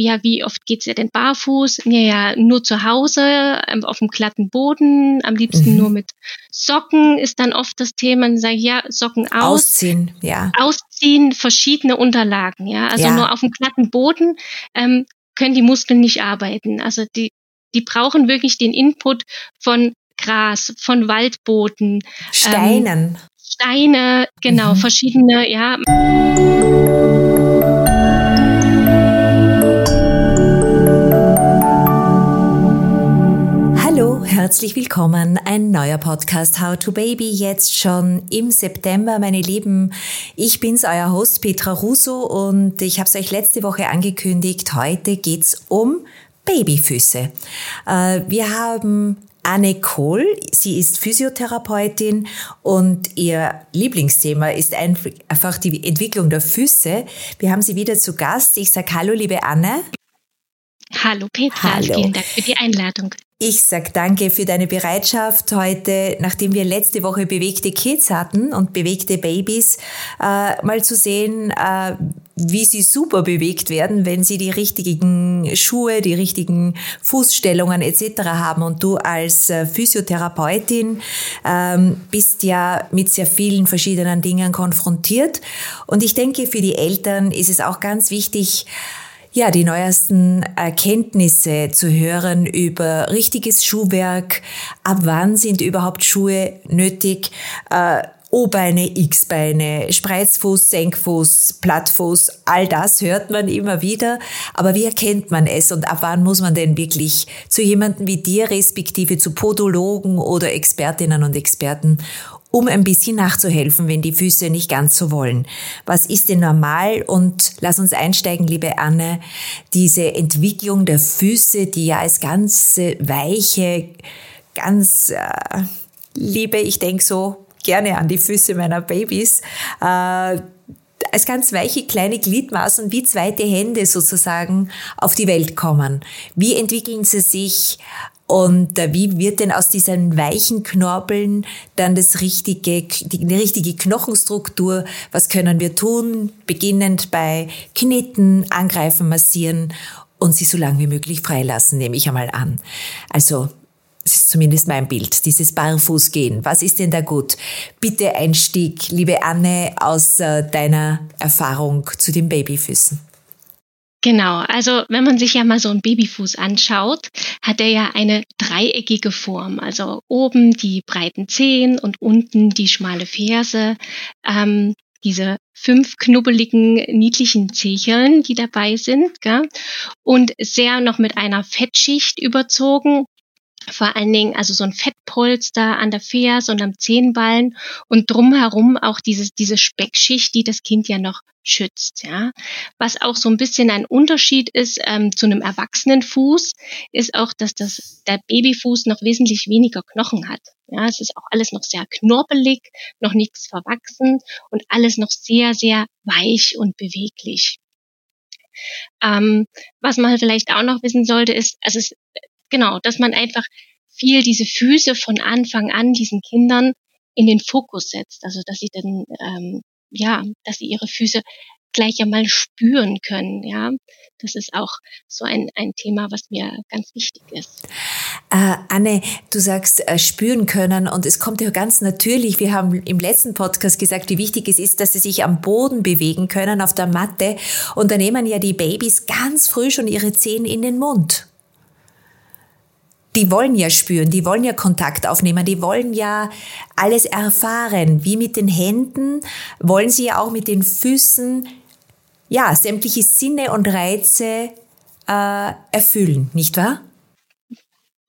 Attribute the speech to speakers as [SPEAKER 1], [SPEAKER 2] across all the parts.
[SPEAKER 1] ja, wie oft geht's ihr denn barfuß? Ja, ja, nur zu Hause, ähm, auf dem glatten Boden, am liebsten mhm. nur mit Socken ist dann oft das Thema. Dann sage ich, ja, Socken aus.
[SPEAKER 2] Ausziehen, ja.
[SPEAKER 1] Ausziehen, verschiedene Unterlagen, ja. Also ja. nur auf dem glatten Boden ähm, können die Muskeln nicht arbeiten. Also die, die brauchen wirklich den Input von Gras, von Waldboden.
[SPEAKER 2] Steinen. Ähm,
[SPEAKER 1] Steine, genau, mhm. verschiedene, ja.
[SPEAKER 2] Herzlich willkommen. Ein neuer Podcast How to Baby jetzt schon im September, meine Lieben. Ich bin's, euer Host Petra Russo und ich habe es euch letzte Woche angekündigt. Heute geht's um Babyfüße. Äh, wir haben Anne Kohl. Sie ist Physiotherapeutin und ihr Lieblingsthema ist einfach die Entwicklung der Füße. Wir haben sie wieder zu Gast. Ich sage Hallo, liebe Anne.
[SPEAKER 1] Hallo Petra, Hallo. vielen Dank für die Einladung.
[SPEAKER 2] Ich sag danke für deine Bereitschaft heute, nachdem wir letzte Woche bewegte Kids hatten und bewegte Babys, äh, mal zu sehen, äh, wie sie super bewegt werden, wenn sie die richtigen Schuhe, die richtigen Fußstellungen etc. haben. Und du als äh, Physiotherapeutin ähm, bist ja mit sehr vielen verschiedenen Dingen konfrontiert. Und ich denke, für die Eltern ist es auch ganz wichtig, ja, die neuesten Erkenntnisse zu hören über richtiges Schuhwerk, ab wann sind überhaupt Schuhe nötig, äh, O-Beine, X-Beine, Spreizfuß, Senkfuß, Plattfuß, all das hört man immer wieder. Aber wie erkennt man es und ab wann muss man denn wirklich zu jemandem wie dir, respektive zu Podologen oder Expertinnen und Experten, um ein bisschen nachzuhelfen, wenn die Füße nicht ganz so wollen. Was ist denn normal? Und lass uns einsteigen, liebe Anne, diese Entwicklung der Füße, die ja als ganz weiche, ganz äh, liebe, ich denke so gerne an die Füße meiner Babys, äh, als ganz weiche kleine Gliedmaßen wie zweite Hände sozusagen auf die Welt kommen. Wie entwickeln sie sich? Und wie wird denn aus diesen weichen Knorpeln dann das richtige, die, die richtige Knochenstruktur? Was können wir tun? Beginnend bei Knitten, Angreifen, Massieren und sie so lange wie möglich freilassen, nehme ich einmal an. Also, das ist zumindest mein Bild, dieses Barfußgehen. Was ist denn da gut? Bitte Einstieg, liebe Anne, aus äh, deiner Erfahrung zu den Babyfüßen.
[SPEAKER 1] Genau, also wenn man sich ja mal so einen Babyfuß anschaut, hat er ja eine dreieckige Form. Also oben die breiten Zehen und unten die schmale Ferse. Ähm, diese fünf knubbeligen, niedlichen Zecheln, die dabei sind, gell? und sehr noch mit einer Fettschicht überzogen, vor allen Dingen also so ein Fettpolster an der Ferse und am Zehenballen und drumherum auch diese, diese Speckschicht, die das Kind ja noch schützt. Ja. Was auch so ein bisschen ein Unterschied ist ähm, zu einem erwachsenen Fuß, ist auch, dass das, der Babyfuß noch wesentlich weniger Knochen hat. Ja, es ist auch alles noch sehr knorpelig, noch nichts verwachsen und alles noch sehr, sehr weich und beweglich. Ähm, was man vielleicht auch noch wissen sollte, ist, also es genau, dass man einfach viel diese Füße von Anfang an diesen Kindern in den Fokus setzt. Also dass sie dann, ähm, ja, dass sie ihre Füße gleich einmal spüren können, ja. Das ist auch so ein, ein Thema, was mir ganz wichtig ist.
[SPEAKER 2] Äh, Anne, du sagst äh, spüren können und es kommt ja ganz natürlich. Wir haben im letzten Podcast gesagt, wie wichtig es ist, dass sie sich am Boden bewegen können, auf der Matte. Und da nehmen ja die Babys ganz früh schon ihre Zehen in den Mund die wollen ja spüren, die wollen ja Kontakt aufnehmen, die wollen ja alles erfahren. Wie mit den Händen wollen sie ja auch mit den Füßen ja sämtliche Sinne und Reize äh, erfüllen, nicht wahr?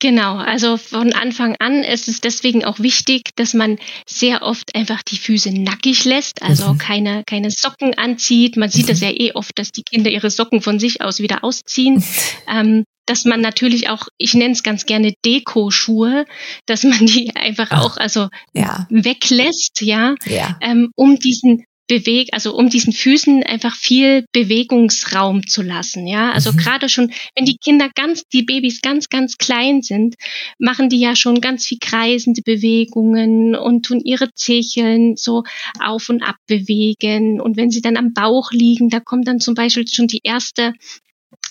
[SPEAKER 1] Genau, also von Anfang an ist es deswegen auch wichtig, dass man sehr oft einfach die Füße nackig lässt, also mhm. keine, keine Socken anzieht. Man sieht das ja eh oft, dass die Kinder ihre Socken von sich aus wieder ausziehen. ähm, dass man natürlich auch, ich nenne es ganz gerne Dekoschuhe, dass man die einfach Ach, auch also ja. weglässt, ja, ja. Ähm, um diesen Beweg, also um diesen Füßen einfach viel Bewegungsraum zu lassen, ja. Also mhm. gerade schon, wenn die Kinder ganz, die Babys ganz, ganz klein sind, machen die ja schon ganz viel kreisende Bewegungen und tun ihre Zecheln so auf und ab bewegen. Und wenn sie dann am Bauch liegen, da kommt dann zum Beispiel schon die erste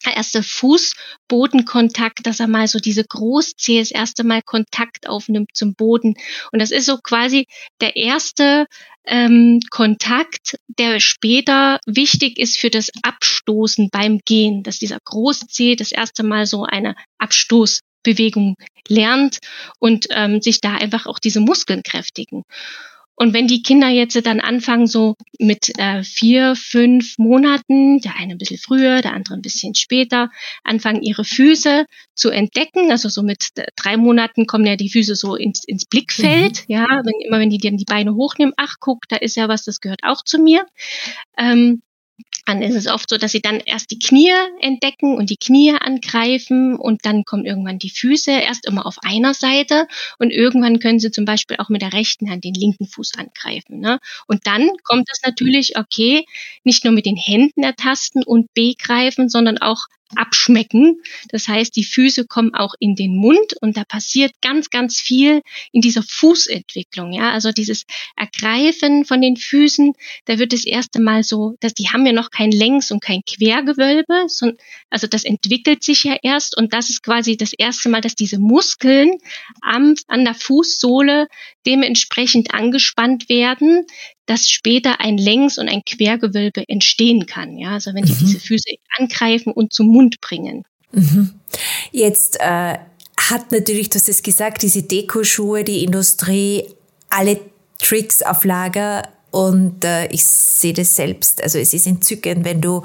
[SPEAKER 1] erste Fußbodenkontakt, dass er mal so diese Großzehe das erste Mal Kontakt aufnimmt zum Boden. Und das ist so quasi der erste ähm, Kontakt, der später wichtig ist für das Abstoßen beim Gehen, dass dieser Großzehe das erste Mal so eine Abstoßbewegung lernt und ähm, sich da einfach auch diese Muskeln kräftigen. Und wenn die Kinder jetzt dann anfangen, so mit äh, vier, fünf Monaten, der eine ein bisschen früher, der andere ein bisschen später, anfangen ihre Füße zu entdecken, also so mit drei Monaten kommen ja die Füße so ins, ins Blickfeld, mhm. ja, wenn, immer wenn die dann die Beine hochnehmen, ach guck, da ist ja was, das gehört auch zu mir. Ähm, dann ist es oft so, dass sie dann erst die Knie entdecken und die Knie angreifen und dann kommen irgendwann die Füße erst immer auf einer Seite und irgendwann können sie zum Beispiel auch mit der rechten Hand den linken Fuß angreifen. Ne? Und dann kommt es natürlich, okay, nicht nur mit den Händen ertasten und begreifen, sondern auch abschmecken. Das heißt, die Füße kommen auch in den Mund und da passiert ganz, ganz viel in dieser Fußentwicklung. Ja, also dieses Ergreifen von den Füßen, da wird das erste Mal so, dass die haben ja noch kein Längs- und kein Quergewölbe, sondern, also das entwickelt sich ja erst und das ist quasi das erste Mal, dass diese Muskeln am, an der Fußsohle dementsprechend angespannt werden, dass später ein Längs- und ein Quergewölbe entstehen kann. Ja, also wenn die mhm. diese Füße angreifen und zum Mund bringen.
[SPEAKER 2] Mhm. Jetzt äh, hat natürlich, du hast es gesagt, diese Dekoschuhe, die Industrie, alle Tricks auf Lager und äh, ich sehe das selbst. Also es ist entzückend, wenn du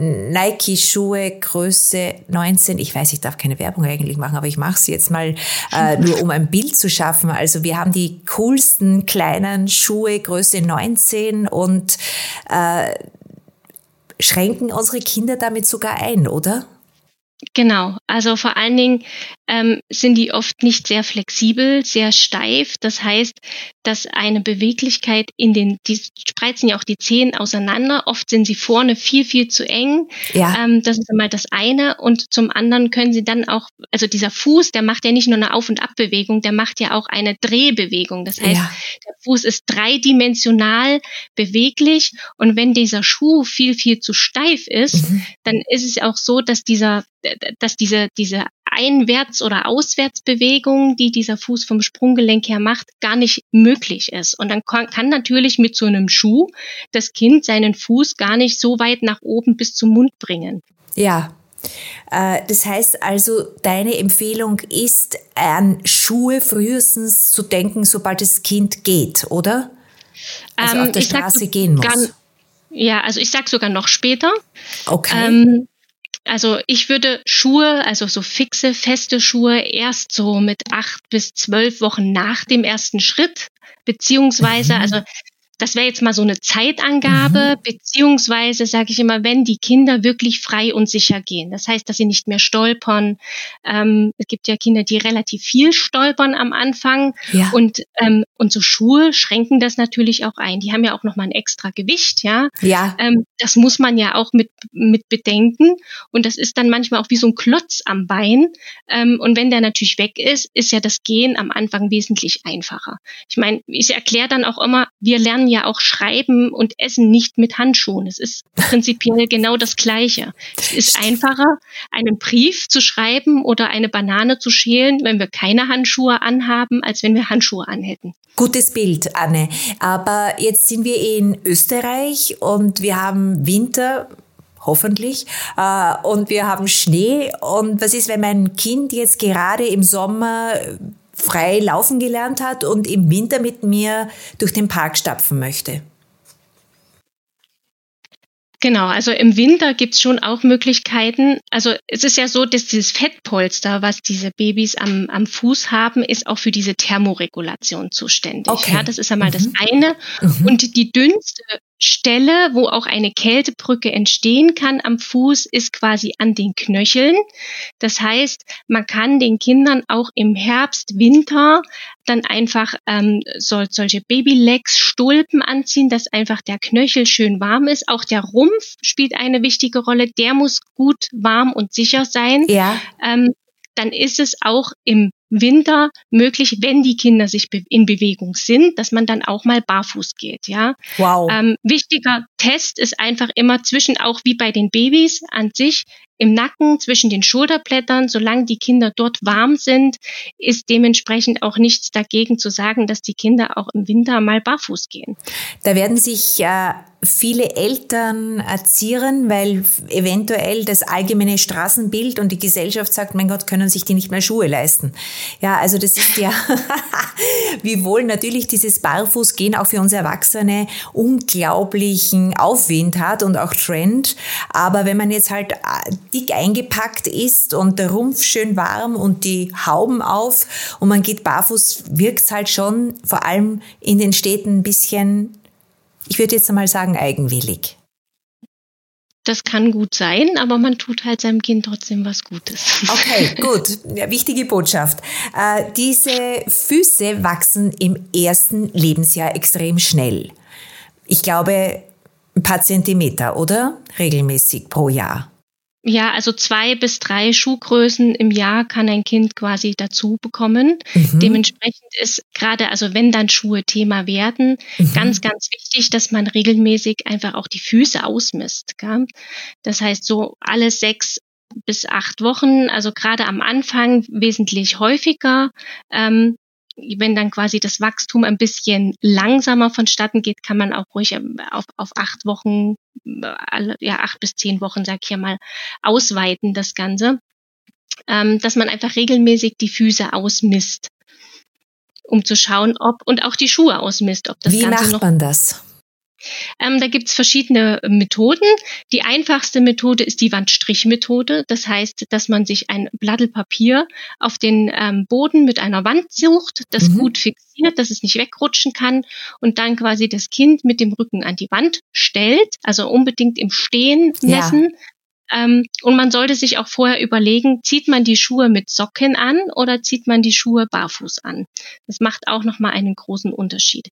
[SPEAKER 2] Nike-Schuhe Größe 19. Ich weiß, ich darf keine Werbung eigentlich machen, aber ich mache sie jetzt mal äh, nur, um ein Bild zu schaffen. Also wir haben die coolsten kleinen Schuhe Größe 19 und äh, schränken unsere Kinder damit sogar ein, oder?
[SPEAKER 1] Genau, also vor allen Dingen ähm, sind die oft nicht sehr flexibel, sehr steif. Das heißt, dass eine Beweglichkeit in den, die spreizen ja auch die Zehen auseinander. Oft sind sie vorne viel, viel zu eng. Ja. Ähm, das ist einmal das eine. Und zum anderen können sie dann auch, also dieser Fuß, der macht ja nicht nur eine Auf- und Abbewegung, der macht ja auch eine Drehbewegung. Das heißt, ja. der Fuß ist dreidimensional beweglich. Und wenn dieser Schuh viel, viel zu steif ist, mhm. dann ist es auch so, dass dieser dass diese, diese Einwärts- oder Auswärtsbewegung, die dieser Fuß vom Sprunggelenk her macht, gar nicht möglich ist. Und dann kann, kann natürlich mit so einem Schuh das Kind seinen Fuß gar nicht so weit nach oben bis zum Mund bringen.
[SPEAKER 2] Ja, äh, das heißt also, deine Empfehlung ist, an Schuhe frühestens zu denken, sobald das Kind geht, oder? Also ähm, auf der Straße gehen muss.
[SPEAKER 1] ja, also ich sag sogar noch später.
[SPEAKER 2] Okay. Ähm,
[SPEAKER 1] also ich würde Schuhe, also so fixe, feste Schuhe erst so mit acht bis zwölf Wochen nach dem ersten Schritt, beziehungsweise, mhm. also das wäre jetzt mal so eine Zeitangabe, mhm. beziehungsweise sage ich immer, wenn die Kinder wirklich frei und sicher gehen. Das heißt, dass sie nicht mehr stolpern. Ähm, es gibt ja Kinder, die relativ viel stolpern am Anfang. Ja. Und, ähm, und so Schuhe schränken das natürlich auch ein. Die haben ja auch nochmal ein extra Gewicht, ja.
[SPEAKER 2] Ja.
[SPEAKER 1] Ähm, das muss man ja auch mit, mit bedenken. Und das ist dann manchmal auch wie so ein Klotz am Bein. Ähm, und wenn der natürlich weg ist, ist ja das Gehen am Anfang wesentlich einfacher. Ich meine, ich erkläre dann auch immer, wir lernen ja auch schreiben und essen nicht mit Handschuhen. Es ist prinzipiell genau das Gleiche. Es ist einfacher, einen Brief zu schreiben oder eine Banane zu schälen, wenn wir keine Handschuhe anhaben, als wenn wir Handschuhe anhätten.
[SPEAKER 2] Gutes Bild, Anne. Aber jetzt sind wir in Österreich und wir haben Winter, hoffentlich. Äh, und wir haben Schnee. Und was ist, wenn mein Kind jetzt gerade im Sommer frei laufen gelernt hat und im Winter mit mir durch den Park stapfen möchte.
[SPEAKER 1] Genau, also im Winter gibt's schon auch Möglichkeiten. Also es ist ja so, dass dieses Fettpolster, was diese Babys am, am Fuß haben, ist auch für diese Thermoregulation zuständig. Okay. Ja, das ist einmal mhm. das eine. Mhm. Und die dünnste Stelle, wo auch eine Kältebrücke entstehen kann am Fuß, ist quasi an den Knöcheln. Das heißt, man kann den Kindern auch im Herbst, Winter dann einfach ähm, soll, solche Babylegs, Stulpen anziehen, dass einfach der Knöchel schön warm ist. Auch der Rumpf spielt eine wichtige Rolle. Der muss gut warm und sicher sein.
[SPEAKER 2] Ja.
[SPEAKER 1] Ähm, dann ist es auch im Winter möglich, wenn die Kinder sich in Bewegung sind, dass man dann auch mal barfuß geht. Ja.
[SPEAKER 2] Wow.
[SPEAKER 1] Ähm, wichtiger Test ist einfach immer zwischen, auch wie bei den Babys an sich, im Nacken, zwischen den Schulterblättern. Solange die Kinder dort warm sind, ist dementsprechend auch nichts dagegen zu sagen, dass die Kinder auch im Winter mal barfuß gehen.
[SPEAKER 2] Da werden sich äh, viele Eltern erzieren, weil eventuell das allgemeine Straßenbild und die Gesellschaft sagt, mein Gott, können sich die nicht mehr Schuhe leisten. Ja, also das ist ja, wiewohl natürlich dieses Barfußgehen auch für uns Erwachsene unglaublichen Aufwind hat und auch Trend. Aber wenn man jetzt halt äh, dick eingepackt ist und der Rumpf schön warm und die Hauben auf und man geht barfuß, wirkt halt schon vor allem in den Städten ein bisschen ich würde jetzt einmal sagen, eigenwillig.
[SPEAKER 1] Das kann gut sein, aber man tut halt seinem Kind trotzdem was Gutes.
[SPEAKER 2] Okay, gut. Ja, wichtige Botschaft. Äh, diese Füße wachsen im ersten Lebensjahr extrem schnell. Ich glaube, ein paar Zentimeter, oder? Regelmäßig pro Jahr.
[SPEAKER 1] Ja, also zwei bis drei Schuhgrößen im Jahr kann ein Kind quasi dazu bekommen. Mhm. Dementsprechend ist gerade, also wenn dann Schuhe Thema werden, mhm. ganz, ganz wichtig, dass man regelmäßig einfach auch die Füße ausmisst. Gell? Das heißt, so alle sechs bis acht Wochen, also gerade am Anfang wesentlich häufiger, ähm, wenn dann quasi das Wachstum ein bisschen langsamer vonstatten geht, kann man auch ruhig ähm, auf, auf acht Wochen, äh, ja, acht bis zehn Wochen, sag ich ja mal, ausweiten, das Ganze. Ähm, dass man einfach regelmäßig die Füße ausmisst, um zu schauen, ob, und auch die Schuhe ausmisst, ob das
[SPEAKER 2] Wie
[SPEAKER 1] Ganze
[SPEAKER 2] macht
[SPEAKER 1] noch.
[SPEAKER 2] man das?
[SPEAKER 1] Ähm, da gibt's verschiedene Methoden. Die einfachste Methode ist die Wandstrichmethode. Das heißt, dass man sich ein Blattl Papier auf den ähm, Boden mit einer Wand sucht, das mhm. gut fixiert, dass es nicht wegrutschen kann und dann quasi das Kind mit dem Rücken an die Wand stellt, also unbedingt im Stehen messen. Ja. Ähm, und man sollte sich auch vorher überlegen, zieht man die Schuhe mit Socken an oder zieht man die Schuhe barfuß an? Das macht auch nochmal einen großen Unterschied.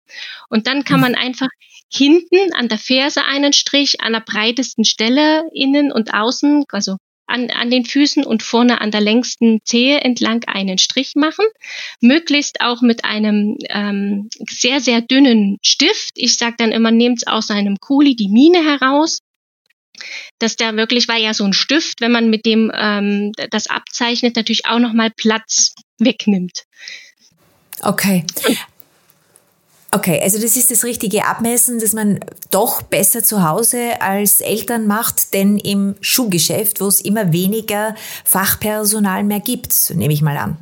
[SPEAKER 1] Und dann kann man einfach hinten an der Ferse einen Strich, an der breitesten Stelle innen und außen, also an, an den Füßen und vorne an der längsten Zehe entlang einen Strich machen. Möglichst auch mit einem ähm, sehr, sehr dünnen Stift. Ich sage dann immer, nehmt aus einem Kuli die Mine heraus dass der wirklich, weil ja so ein Stift, wenn man mit dem ähm, das abzeichnet, natürlich auch nochmal Platz wegnimmt.
[SPEAKER 2] Okay. Okay, also das ist das richtige Abmessen, das man doch besser zu Hause als Eltern macht, denn im Schuhgeschäft, wo es immer weniger Fachpersonal mehr gibt, nehme ich mal an.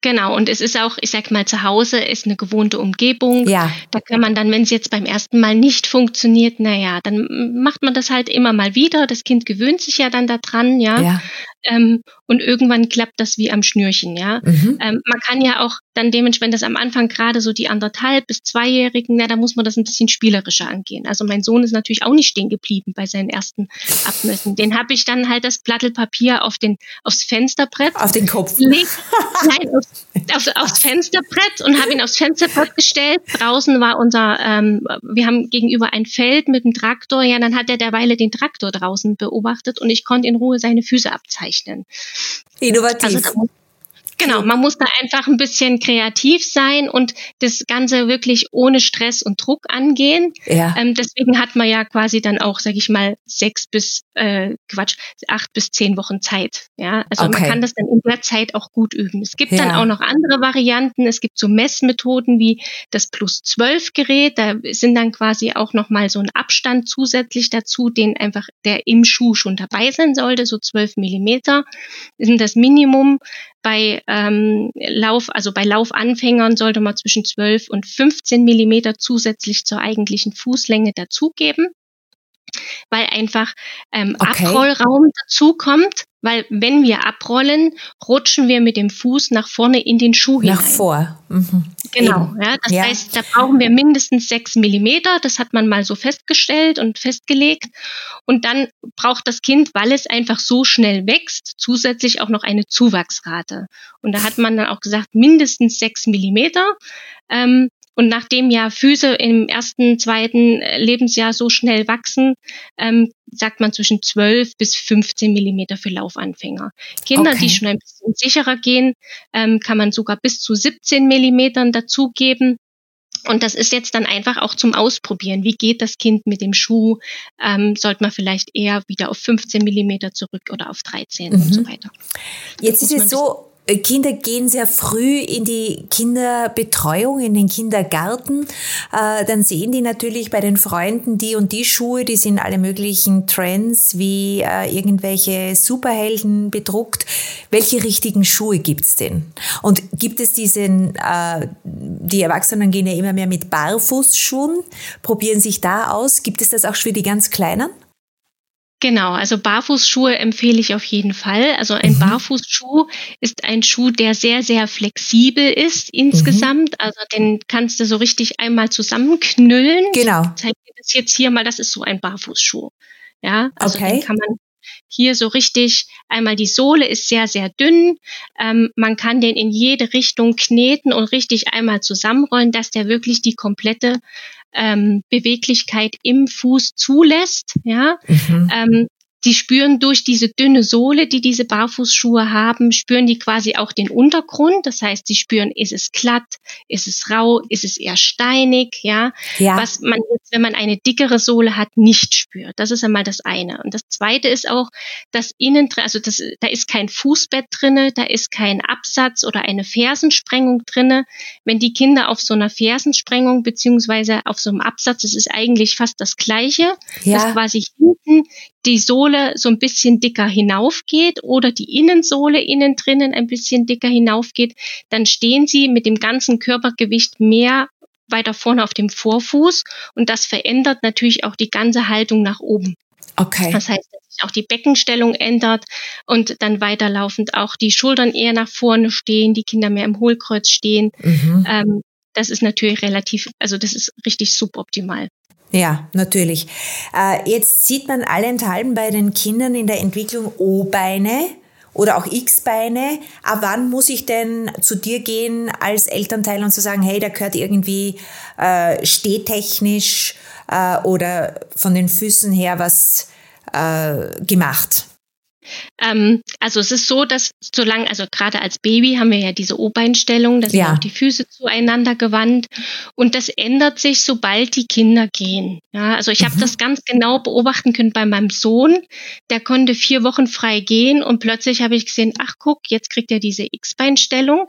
[SPEAKER 1] Genau, und es ist auch, ich sag mal, zu Hause ist eine gewohnte Umgebung.
[SPEAKER 2] Ja.
[SPEAKER 1] Da kann man dann, wenn es jetzt beim ersten Mal nicht funktioniert, naja, dann macht man das halt immer mal wieder. Das Kind gewöhnt sich ja dann daran, ja. ja. Ähm, und irgendwann klappt das wie am Schnürchen, ja. Mhm. Ähm, man kann ja auch dann dementsprechend, das am Anfang gerade so die anderthalb bis zweijährigen, na, da muss man das ein bisschen spielerischer angehen. Also mein Sohn ist natürlich auch nicht stehen geblieben bei seinen ersten Abmessen. Den habe ich dann halt das Plattelpapier auf den aufs Fensterbrett
[SPEAKER 2] auf den Kopf
[SPEAKER 1] leg, nein aufs, aufs, aufs Fensterbrett und habe ihn aufs Fensterbrett gestellt. Draußen war unser, ähm, wir haben gegenüber ein Feld mit dem Traktor. Ja, dann hat er derweile den Traktor draußen beobachtet und ich konnte in Ruhe seine Füße abzeichnen.
[SPEAKER 2] Innovativ.
[SPEAKER 1] Also, Genau, man muss da einfach ein bisschen kreativ sein und das Ganze wirklich ohne Stress und Druck angehen.
[SPEAKER 2] Ja.
[SPEAKER 1] Ähm, deswegen hat man ja quasi dann auch, sag ich mal, sechs bis äh, Quatsch, acht bis zehn Wochen Zeit. Ja, also okay. man kann das dann in der Zeit auch gut üben. Es gibt ja. dann auch noch andere Varianten. Es gibt so Messmethoden wie das Plus 12 Gerät. Da sind dann quasi auch noch mal so ein Abstand zusätzlich dazu, den einfach der im Schuh schon dabei sein sollte, so 12 Millimeter sind das Minimum. Bei ähm, Lauf, also bei Laufanfängern sollte man zwischen 12 und 15 Millimeter zusätzlich zur eigentlichen Fußlänge dazugeben weil einfach ähm, okay. Abrollraum dazukommt, weil wenn wir abrollen, rutschen wir mit dem Fuß nach vorne in den Schuh
[SPEAKER 2] nach hinein. Nach vor. Mhm.
[SPEAKER 1] Genau, ja, das ja. heißt, da brauchen wir mindestens sechs Millimeter, das hat man mal so festgestellt und festgelegt. Und dann braucht das Kind, weil es einfach so schnell wächst, zusätzlich auch noch eine Zuwachsrate. Und da hat man dann auch gesagt, mindestens sechs Millimeter. Ähm, und nachdem ja Füße im ersten, zweiten Lebensjahr so schnell wachsen, ähm, sagt man zwischen 12 bis 15 Millimeter für Laufanfänger. Kinder, okay. die schon ein bisschen sicherer gehen, ähm, kann man sogar bis zu 17 Millimetern dazugeben. Und das ist jetzt dann einfach auch zum Ausprobieren. Wie geht das Kind mit dem Schuh? Ähm, sollte man vielleicht eher wieder auf 15 Millimeter zurück oder auf 13 mhm. und so weiter.
[SPEAKER 2] Jetzt ist es so, äh, Kinder gehen sehr früh in die Kinderbetreuung, in den Kindergarten. Äh, dann sehen die natürlich bei den Freunden die und die Schuhe, die sind alle möglichen Trends wie äh, irgendwelche Superhelden bedruckt. Welche richtigen Schuhe gibt's denn? Und gibt es diesen, die Erwachsenen gehen ja immer mehr mit Barfußschuhen, probieren sich da aus. Gibt es das auch für die ganz Kleinen?
[SPEAKER 1] Genau, also Barfußschuhe empfehle ich auf jeden Fall. Also ein mhm. Barfußschuh ist ein Schuh, der sehr, sehr flexibel ist insgesamt. Mhm. Also den kannst du so richtig einmal zusammenknüllen.
[SPEAKER 2] Genau.
[SPEAKER 1] Ich zeige dir das jetzt hier mal, das ist so ein Barfußschuh. Ja, also okay. den kann man hier so richtig, einmal die Sohle ist sehr, sehr dünn. Ähm, man kann den in jede Richtung kneten und richtig einmal zusammenrollen, dass der wirklich die komplette ähm, Beweglichkeit im Fuß zulässt. Ja, mhm. ähm, die spüren durch diese dünne Sohle, die diese Barfußschuhe haben, spüren die quasi auch den Untergrund. Das heißt, sie spüren, ist es glatt, ist es rau, ist es eher steinig, ja. ja. Was man jetzt, wenn man eine dickere Sohle hat, nicht spürt. Das ist einmal das eine. Und das zweite ist auch, dass innen, also das, da ist kein Fußbett drinne, da ist kein Absatz oder eine Fersensprengung drinne. Wenn die Kinder auf so einer Fersensprengung beziehungsweise auf so einem Absatz, das ist eigentlich fast das Gleiche, ja. dass quasi hinten die Sohle so ein bisschen dicker hinaufgeht oder die Innensohle innen drinnen ein bisschen dicker hinaufgeht, dann stehen sie mit dem ganzen Körpergewicht mehr weiter vorne auf dem Vorfuß und das verändert natürlich auch die ganze Haltung nach oben.
[SPEAKER 2] Okay.
[SPEAKER 1] Das heißt, dass sich auch die Beckenstellung ändert und dann weiterlaufend auch die Schultern eher nach vorne stehen, die Kinder mehr im Hohlkreuz stehen. Mhm. Ähm, das ist natürlich relativ, also das ist richtig suboptimal.
[SPEAKER 2] Ja, natürlich. Äh, jetzt sieht man allenthalben bei den Kindern in der Entwicklung O-Beine oder auch X-Beine. Ab wann muss ich denn zu dir gehen als Elternteil und zu sagen, hey, da gehört irgendwie äh, stehtechnisch äh, oder von den Füßen her was äh, gemacht?
[SPEAKER 1] Ähm, also es ist so, dass solange, also gerade als Baby haben wir ja diese O-Beinstellung, da sind ja. auch die Füße zueinander gewandt und das ändert sich, sobald die Kinder gehen. Ja, also ich mhm. habe das ganz genau beobachten können bei meinem Sohn, der konnte vier Wochen frei gehen und plötzlich habe ich gesehen, ach guck, jetzt kriegt er diese X-Beinstellung.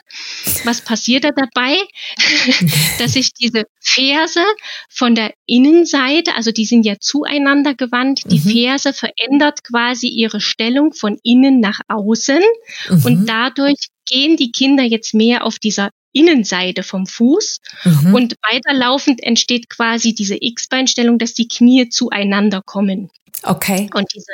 [SPEAKER 1] Was passiert da dabei? dass sich diese Ferse von der Innenseite, also die sind ja zueinander gewandt, die mhm. Ferse verändert quasi ihre Stellung Bewegung von innen nach außen mhm. und dadurch gehen die Kinder jetzt mehr auf dieser Innenseite vom Fuß mhm. und weiterlaufend entsteht quasi diese X-Beinstellung, dass die Knie zueinander kommen.
[SPEAKER 2] Okay.
[SPEAKER 1] Und diese,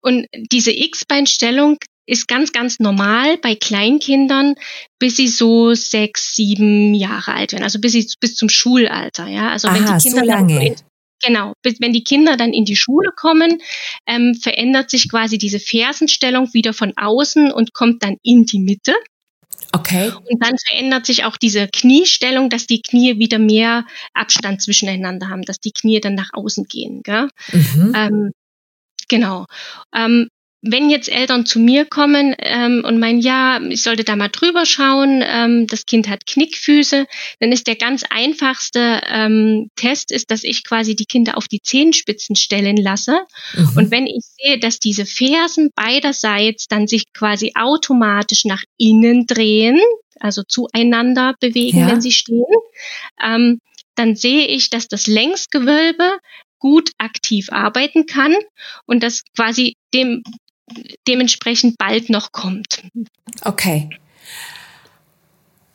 [SPEAKER 1] und diese X-Beinstellung ist ganz, ganz normal bei Kleinkindern, bis sie so sechs, sieben Jahre alt werden, also bis sie bis zum Schulalter, ja. Also
[SPEAKER 2] Aha, wenn die Kinder so lange.
[SPEAKER 1] Genau, wenn die Kinder dann in die Schule kommen, ähm, verändert sich quasi diese Fersenstellung wieder von außen und kommt dann in die Mitte.
[SPEAKER 2] Okay.
[SPEAKER 1] Und dann verändert sich auch diese Kniestellung, dass die Knie wieder mehr Abstand zwischeneinander haben, dass die Knie dann nach außen gehen. Gell? Mhm. Ähm, genau. Ähm, wenn jetzt Eltern zu mir kommen ähm, und meinen, ja, ich sollte da mal drüber schauen, ähm, das Kind hat Knickfüße, dann ist der ganz einfachste ähm, Test, ist, dass ich quasi die Kinder auf die Zehenspitzen stellen lasse. Mhm. Und wenn ich sehe, dass diese Fersen beiderseits dann sich quasi automatisch nach innen drehen, also zueinander bewegen, ja. wenn sie stehen, ähm, dann sehe ich, dass das Längsgewölbe gut aktiv arbeiten kann und das quasi dem dementsprechend bald noch kommt.
[SPEAKER 2] Okay.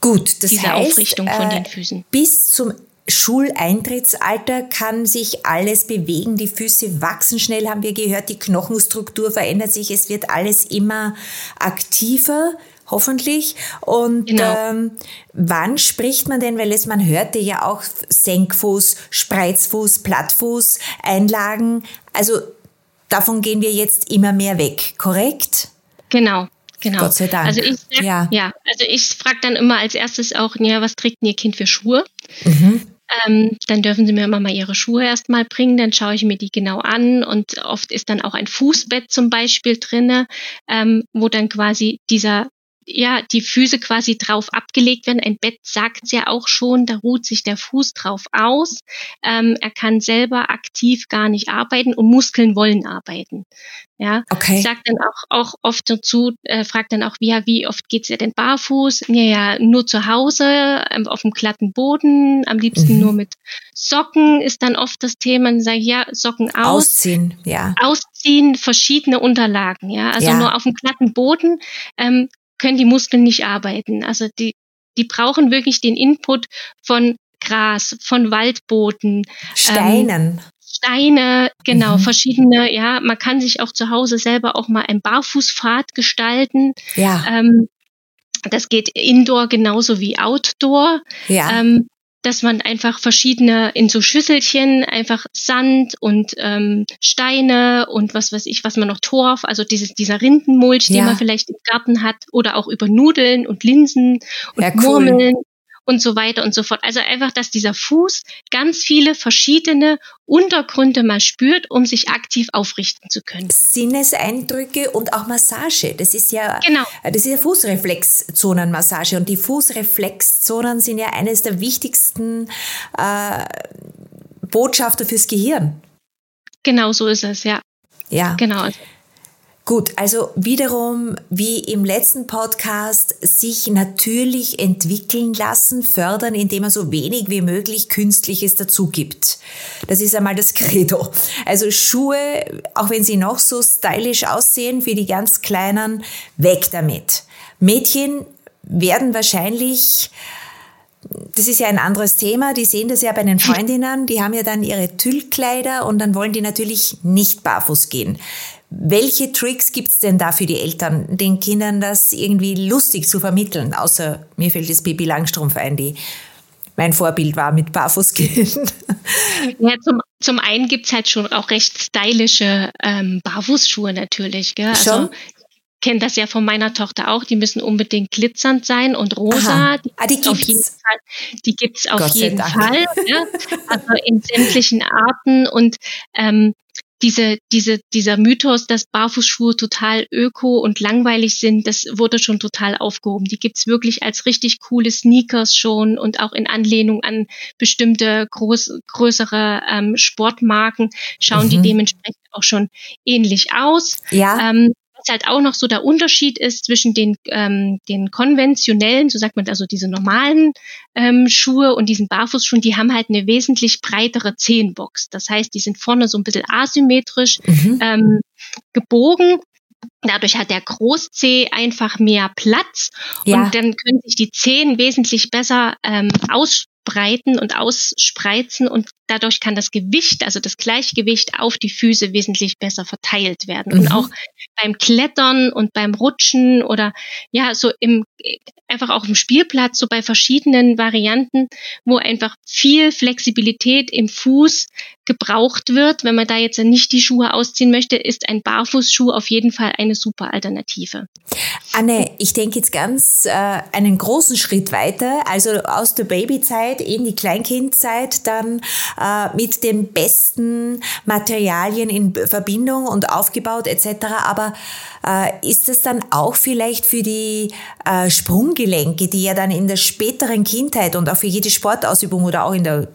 [SPEAKER 2] Gut, das
[SPEAKER 1] Diese
[SPEAKER 2] heißt,
[SPEAKER 1] Aufrichtung von den äh, Füßen.
[SPEAKER 2] Bis zum Schuleintrittsalter kann sich alles bewegen, die Füße wachsen schnell, haben wir gehört, die Knochenstruktur verändert sich, es wird alles immer aktiver, hoffentlich. Und genau. ähm, wann spricht man denn, weil es man hörte ja auch Senkfuß, Spreizfuß, Plattfuß, Einlagen, also davon gehen wir jetzt immer mehr weg, korrekt?
[SPEAKER 1] Genau. Genau.
[SPEAKER 2] Gott sei Dank.
[SPEAKER 1] Also ich sag, ja. ja, also ich frage dann immer als erstes auch, ja, was trägt denn Ihr Kind für Schuhe? Mhm. Ähm, dann dürfen Sie mir immer mal Ihre Schuhe erstmal bringen, dann schaue ich mir die genau an und oft ist dann auch ein Fußbett zum Beispiel drinne, ähm, wo dann quasi dieser ja die Füße quasi drauf abgelegt werden. Ein Bett sagt ja auch schon, da ruht sich der Fuß drauf aus. Ähm, er kann selber aktiv gar nicht arbeiten und Muskeln wollen arbeiten. Ja,
[SPEAKER 2] okay.
[SPEAKER 1] sagt dann auch, auch oft dazu, äh, fragt dann auch, wie, wie oft geht's ihr denn barfuß? Ja, ja, nur zu Hause, ähm, auf dem glatten Boden, am liebsten mhm. nur mit Socken ist dann oft das Thema. Dann sage ich, ja, Socken aus.
[SPEAKER 2] Ausziehen, ja.
[SPEAKER 1] Ausziehen, verschiedene Unterlagen, ja. Also ja. nur auf dem glatten Boden ähm, können die Muskeln nicht arbeiten. Also die, die brauchen wirklich den Input von Gras, von Waldboden.
[SPEAKER 2] Steinen.
[SPEAKER 1] Ähm, Steine, genau, mhm. verschiedene, ja, man kann sich auch zu Hause selber auch mal ein Barfußpfad gestalten.
[SPEAKER 2] Ja.
[SPEAKER 1] Ähm, das geht indoor genauso wie outdoor.
[SPEAKER 2] Ja.
[SPEAKER 1] Ähm, dass man einfach verschiedene in so Schüsselchen einfach Sand und ähm, Steine und was weiß ich, was man noch Torf, also dieses, dieser Rindenmulch, ja. den man vielleicht im Garten hat, oder auch über Nudeln und Linsen und ja, cool. Murmeln und so weiter und so fort. Also einfach, dass dieser Fuß ganz viele verschiedene Untergründe mal spürt, um sich aktiv aufrichten zu können.
[SPEAKER 2] Sinneseindrücke und auch Massage. Das ist ja,
[SPEAKER 1] genau.
[SPEAKER 2] das ist ja Fußreflexzonenmassage und die Fußreflexzonen sind ja eines der wichtigsten äh, Botschafter fürs Gehirn.
[SPEAKER 1] Genau so ist es, ja.
[SPEAKER 2] Ja.
[SPEAKER 1] Genau.
[SPEAKER 2] Gut, also wiederum wie im letzten Podcast sich natürlich entwickeln lassen, fördern, indem man so wenig wie möglich Künstliches dazu gibt. Das ist einmal das Credo. Also Schuhe, auch wenn sie noch so stylisch aussehen, für die ganz Kleinen, weg damit. Mädchen werden wahrscheinlich das ist ja ein anderes Thema. Die sehen das ja bei den Freundinnen. Die haben ja dann ihre Tüllkleider und dann wollen die natürlich nicht barfuß gehen. Welche Tricks gibt's denn da für die Eltern, den Kindern das irgendwie lustig zu vermitteln? Außer mir fällt das Baby Langstrumpf ein, die mein Vorbild war mit Barfußgehen.
[SPEAKER 1] Ja, zum, zum einen gibt's halt schon auch recht stylische ähm, Barfußschuhe natürlich. Gell? Also schon? kenne das ja von meiner Tochter auch, die müssen unbedingt glitzernd sein und rosa.
[SPEAKER 2] Die, ah, die gibt's.
[SPEAKER 1] Auf jeden Fall, die gibt's auf Gott jeden Fall. Ja? Also in sämtlichen Arten und ähm, diese, diese, dieser Mythos, dass Barfußschuhe total öko und langweilig sind, das wurde schon total aufgehoben. Die gibt's wirklich als richtig coole Sneakers schon und auch in Anlehnung an bestimmte groß, größere ähm, Sportmarken schauen mhm. die dementsprechend auch schon ähnlich aus.
[SPEAKER 2] Ja.
[SPEAKER 1] Ähm, was halt auch noch so der Unterschied ist zwischen den, ähm, den konventionellen, so sagt man also diese normalen ähm, Schuhe und diesen Barfußschuhen, die haben halt eine wesentlich breitere Zehenbox. Das heißt, die sind vorne so ein bisschen asymmetrisch mhm. ähm, gebogen Dadurch hat der Großzeh einfach mehr Platz ja. und dann können sich die Zehen wesentlich besser ähm, aus, ausbreiten und ausspreizen und dadurch kann das Gewicht, also das Gleichgewicht auf die Füße wesentlich besser verteilt werden. Mhm. Und auch beim Klettern und beim Rutschen oder ja, so im, einfach auch im Spielplatz, so bei verschiedenen Varianten, wo einfach viel Flexibilität im Fuß gebraucht wird. Wenn man da jetzt nicht die Schuhe ausziehen möchte, ist ein Barfußschuh auf jeden Fall eine super Alternative.
[SPEAKER 2] Anne, ich denke jetzt ganz äh, einen großen Schritt weiter, also aus der Babyzeit in die Kleinkindzeit, dann äh, mit den besten Materialien in Verbindung und aufgebaut etc. Aber äh, ist das dann auch vielleicht für die äh, Sprunggelenke, die ja dann in der späteren Kindheit und auch für jede Sportausübung oder auch in der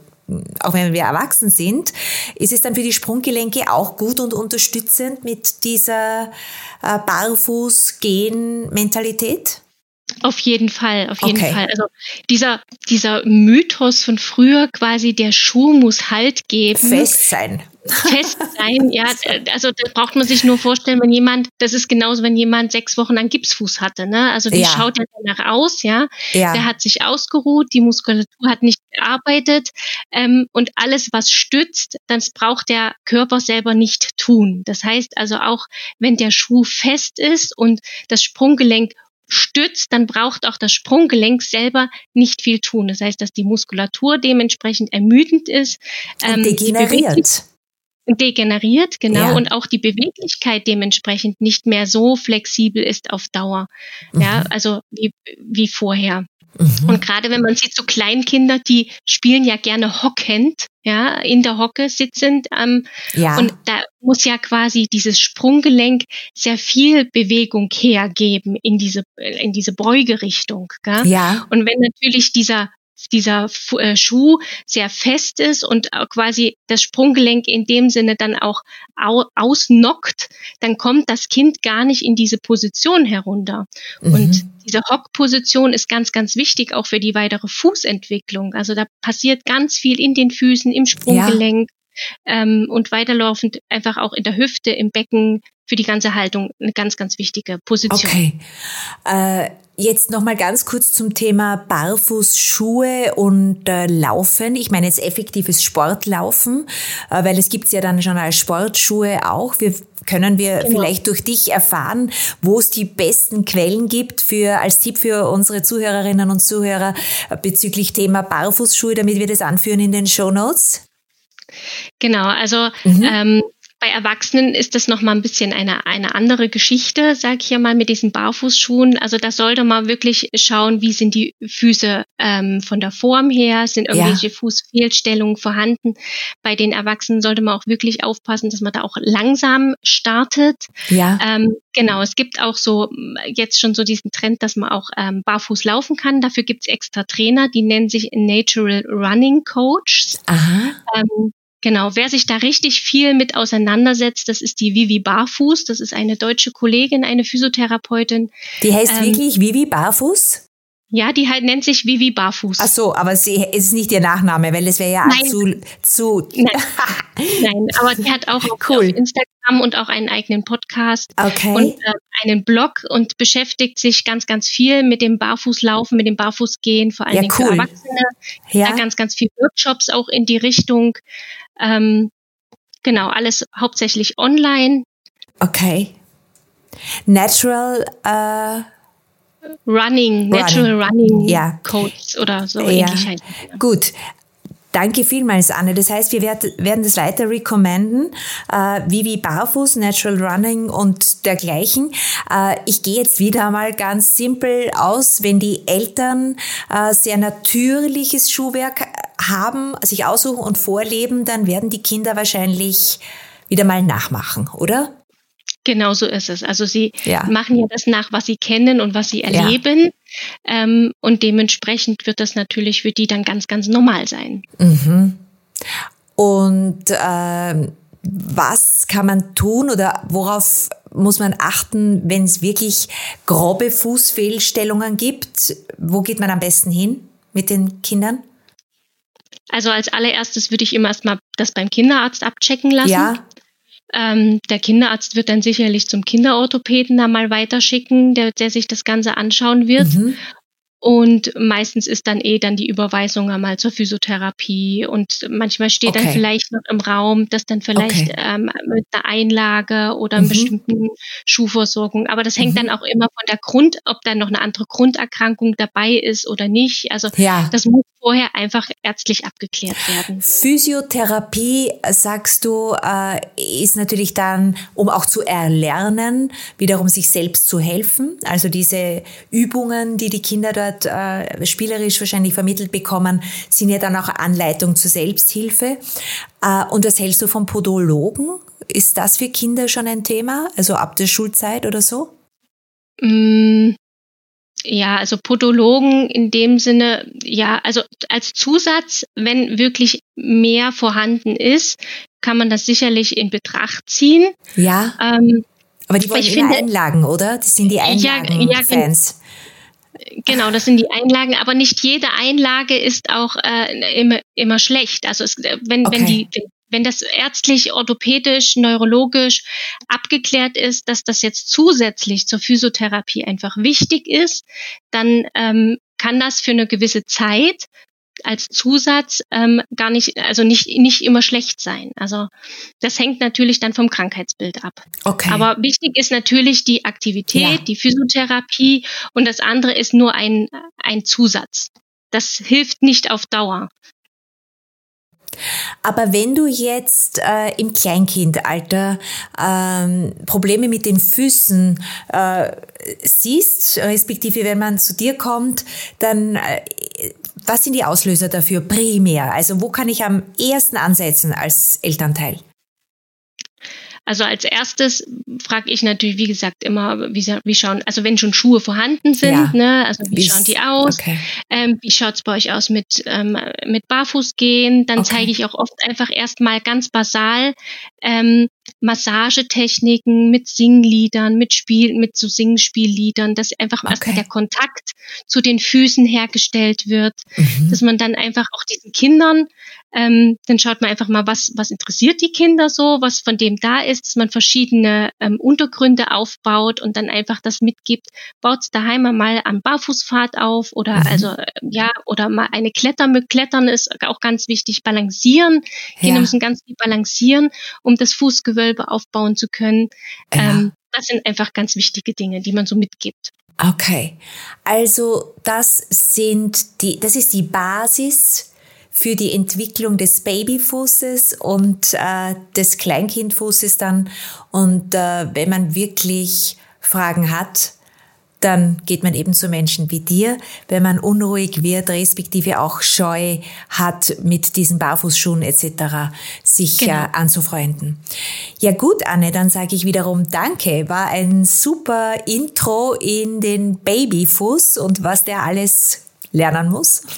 [SPEAKER 2] auch wenn wir erwachsen sind, ist es dann für die Sprunggelenke auch gut und unterstützend mit dieser äh, Barfuß-Gehen-Mentalität?
[SPEAKER 1] Auf jeden Fall, auf jeden okay. Fall. Also dieser, dieser Mythos von früher quasi, der Schuh muss Halt geben.
[SPEAKER 2] Fest sein.
[SPEAKER 1] Fest sein, ja. Also da braucht man sich nur vorstellen, wenn jemand, das ist genauso, wenn jemand sechs Wochen lang Gipsfuß hatte, ne? Also wie ja. schaut er danach aus, ja? ja? Der hat sich ausgeruht, die Muskulatur hat nicht gearbeitet ähm, und alles, was stützt, das braucht der Körper selber nicht tun. Das heißt also auch, wenn der Schuh fest ist und das Sprunggelenk stützt, dann braucht auch das Sprunggelenk selber nicht viel tun. Das heißt, dass die Muskulatur dementsprechend ermüdend ist.
[SPEAKER 2] Ähm, degeneriert.
[SPEAKER 1] Degeneriert, genau. Ja. Und auch die Beweglichkeit dementsprechend nicht mehr so flexibel ist auf Dauer. Mhm. Ja, also wie, wie vorher. Mhm. Und gerade wenn man sieht, so Kleinkinder, die spielen ja gerne hockend, ja, in der Hocke sitzend. Ähm, ja. Und da muss ja quasi dieses Sprunggelenk sehr viel Bewegung hergeben in diese, in diese Beugerichtung. Gell? Ja. Und wenn natürlich dieser dieser äh, Schuh sehr fest ist und quasi das Sprunggelenk in dem Sinne dann auch ausnockt, dann kommt das Kind gar nicht in diese Position herunter. Mhm. Und diese Hockposition ist ganz, ganz wichtig auch für die weitere Fußentwicklung. Also da passiert ganz viel in den Füßen, im Sprunggelenk. Ja. Ähm, und weiterlaufend einfach auch in der Hüfte, im Becken, für die ganze Haltung eine ganz, ganz wichtige Position.
[SPEAKER 2] Okay. Äh, jetzt nochmal ganz kurz zum Thema Barfußschuhe und äh, Laufen. Ich meine jetzt effektives Sportlaufen, äh, weil es gibt ja dann schon als Sportschuhe auch. Wir können wir genau. vielleicht durch dich erfahren, wo es die besten Quellen gibt für als Tipp für unsere Zuhörerinnen und Zuhörer bezüglich Thema Barfußschuhe, damit wir das anführen in den Show Notes?
[SPEAKER 1] Genau, also mhm. ähm, bei Erwachsenen ist das nochmal ein bisschen eine, eine andere Geschichte, sag ich ja mal, mit diesen Barfußschuhen. Also da sollte man wirklich schauen, wie sind die Füße ähm, von der Form her, sind irgendwelche ja. Fußfehlstellungen vorhanden. Bei den Erwachsenen sollte man auch wirklich aufpassen, dass man da auch langsam startet. Ja. Ähm, genau, es gibt auch so jetzt schon so diesen Trend, dass man auch ähm, barfuß laufen kann. Dafür gibt's extra Trainer, die nennen sich Natural Running Coaches. Aha. Ähm, Genau, wer sich da richtig viel mit auseinandersetzt, das ist die Vivi Barfuß. Das ist eine deutsche Kollegin, eine Physiotherapeutin.
[SPEAKER 2] Die heißt ähm, wirklich Vivi Barfuß?
[SPEAKER 1] Ja, die halt nennt sich Vivi Barfuß.
[SPEAKER 2] Ach so, aber sie ist nicht ihr Nachname, weil es wäre ja Nein. zu zu.
[SPEAKER 1] Nein. Nein, aber die hat auch cool. Instagram und auch einen eigenen Podcast okay. und äh, einen Blog und beschäftigt sich ganz, ganz viel mit dem Barfußlaufen, mit dem Barfußgehen, vor allem ja, cool. für Erwachsene. Ja. ja, ganz, ganz viel Workshops auch in die Richtung. Ähm, genau, alles hauptsächlich online.
[SPEAKER 2] Okay. Natural äh
[SPEAKER 1] Running, Natural Running, running ja. Codes oder so ja. ähnlich heißt
[SPEAKER 2] Gut. Danke vielmals, Anne. Das heißt, wir werden das weiter recommenden, äh, wie wie Barfuß, Natural Running und dergleichen. Äh, ich gehe jetzt wieder mal ganz simpel aus, wenn die Eltern äh, sehr natürliches Schuhwerk haben, sich aussuchen und vorleben, dann werden die Kinder wahrscheinlich wieder mal nachmachen, oder?
[SPEAKER 1] Genau so ist es. Also sie ja. machen ja das nach, was sie kennen und was sie erleben. Ja. Ähm, und dementsprechend wird das natürlich für die dann ganz, ganz normal sein.
[SPEAKER 2] Mhm. Und äh, was kann man tun oder worauf muss man achten, wenn es wirklich grobe Fußfehlstellungen gibt? Wo geht man am besten hin mit den Kindern?
[SPEAKER 1] Also als allererstes würde ich immer erstmal das beim Kinderarzt abchecken lassen. Ja. Ähm, der Kinderarzt wird dann sicherlich zum Kinderorthopäden da mal weiterschicken, der, der sich das Ganze anschauen wird. Mhm. Und meistens ist dann eh dann die Überweisung einmal zur Physiotherapie und manchmal steht okay. dann vielleicht noch im Raum, dass dann vielleicht okay. ähm, mit einer Einlage oder einer mhm. bestimmten Schuhversorgung. Aber das hängt mhm. dann auch immer von der Grund, ob dann noch eine andere Grunderkrankung dabei ist oder nicht. Also ja. das muss vorher einfach ärztlich abgeklärt werden.
[SPEAKER 2] Physiotherapie, sagst du, äh, ist natürlich dann, um auch zu erlernen, wiederum sich selbst zu helfen. Also diese Übungen, die die Kinder dort äh, spielerisch wahrscheinlich vermittelt bekommen, sind ja dann auch Anleitung zur Selbsthilfe. Äh, und was hältst du vom Podologen? Ist das für Kinder schon ein Thema? Also ab der Schulzeit oder so?
[SPEAKER 1] Mm, ja, also Podologen in dem Sinne, ja, also als Zusatz, wenn wirklich mehr vorhanden ist, kann man das sicherlich in Betracht ziehen.
[SPEAKER 2] Ja. Ähm, aber die wollen finde, Einlagen, oder? Das sind die Einlagen-Fans.
[SPEAKER 1] Ja, ja, genau, das sind die Einlagen, aber nicht jede Einlage ist auch äh, immer, immer schlecht. Also es, wenn, okay. wenn die, wenn das ärztlich, orthopädisch, neurologisch abgeklärt ist, dass das jetzt zusätzlich zur Physiotherapie einfach wichtig ist, dann ähm, kann das für eine gewisse Zeit als Zusatz ähm, gar nicht, also nicht, nicht immer schlecht sein. Also das hängt natürlich dann vom Krankheitsbild ab. Okay. Aber wichtig ist natürlich die Aktivität, ja. die Physiotherapie und das andere ist nur ein, ein Zusatz. Das hilft nicht auf Dauer.
[SPEAKER 2] Aber wenn du jetzt äh, im Kleinkindalter ähm, Probleme mit den Füßen äh, siehst, respektive wenn man zu dir kommt, dann äh, was sind die Auslöser dafür primär? Also wo kann ich am ersten ansetzen als Elternteil?
[SPEAKER 1] Also als erstes frage ich natürlich, wie gesagt, immer, wie, wie schauen, also wenn schon Schuhe vorhanden sind, ja. ne, also wie Bis, schauen die aus? Okay. Ähm, wie schaut's bei euch aus mit, ähm, mit Barfußgehen? Dann okay. zeige ich auch oft einfach erstmal ganz basal ähm, Massagetechniken mit Singliedern, mit Spiel, mit so Singspielliedern, dass einfach okay. erstmal der Kontakt zu den Füßen hergestellt wird, mhm. dass man dann einfach auch diesen Kindern ähm, dann schaut man einfach mal, was, was interessiert die Kinder so, was von dem da ist, dass man verschiedene ähm, Untergründe aufbaut und dann einfach das mitgibt. Baut daheim mal am Barfußpfad auf oder mhm. also äh, ja, oder mal eine Klettermöglichkeit. Klettern ist auch ganz wichtig. Balancieren. Kinder ja. müssen ganz viel balancieren, um das Fußgewölbe aufbauen zu können. Ja. Ähm, das sind einfach ganz wichtige Dinge, die man so mitgibt.
[SPEAKER 2] Okay. Also das sind die, das ist die Basis für die Entwicklung des Babyfußes und äh, des Kleinkindfußes dann. Und äh, wenn man wirklich Fragen hat, dann geht man eben zu Menschen wie dir. Wenn man unruhig wird, respektive auch Scheu hat, mit diesen Barfußschuhen etc. sich genau. äh, anzufreunden. Ja gut, Anne, dann sage ich wiederum Danke. War ein super Intro in den Babyfuß und was der alles lernen muss.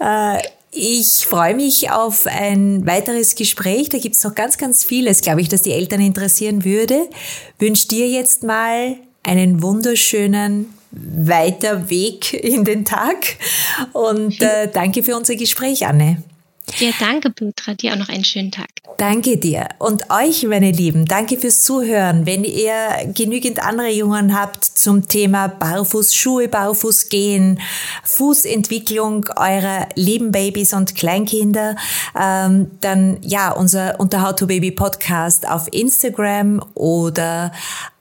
[SPEAKER 2] Äh, ich freue mich auf ein weiteres Gespräch. Da gibt es noch ganz, ganz vieles, glaube ich, das die Eltern interessieren würde. Wünsche dir jetzt mal einen wunderschönen weiter Weg in den Tag und äh, danke für unser Gespräch, Anne.
[SPEAKER 1] Ja, danke, Petra. Dir auch noch einen schönen Tag.
[SPEAKER 2] Danke dir. Und euch, meine Lieben, danke fürs Zuhören. Wenn ihr genügend andere Jungen habt zum Thema Barfußschuhe, Barfußgehen, Fußentwicklung eurer lieben Babys und Kleinkinder, ähm, dann ja, unser unter How to Baby Podcast auf Instagram oder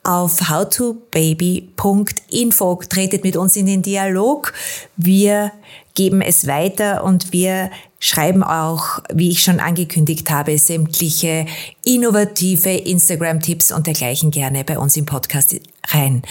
[SPEAKER 2] auf howtobaby.info. Tretet mit uns in den Dialog. Wir geben es weiter und wir schreiben auch, wie ich schon angekündigt habe, sämtliche innovative Instagram-Tipps und dergleichen gerne bei uns im Podcast rein.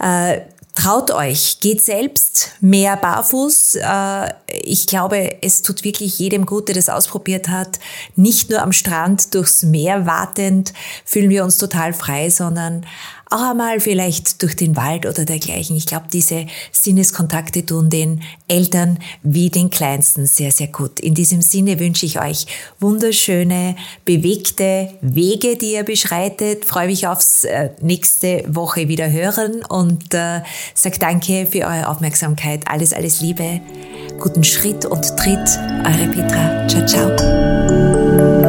[SPEAKER 2] Äh, Traut euch, geht selbst mehr barfuß. Äh, ich glaube, es tut wirklich jedem gut, der das ausprobiert hat. Nicht nur am Strand durchs Meer wartend fühlen wir uns total frei, sondern auch einmal vielleicht durch den Wald oder dergleichen. Ich glaube, diese Sinneskontakte tun den Eltern wie den Kleinsten sehr, sehr gut. In diesem Sinne wünsche ich euch wunderschöne, bewegte Wege, die ihr beschreitet. Freue mich aufs äh, nächste Woche wieder hören und äh, sage danke für eure Aufmerksamkeit. Alles, alles Liebe, guten Schritt und Tritt. Eure Petra. Ciao, ciao.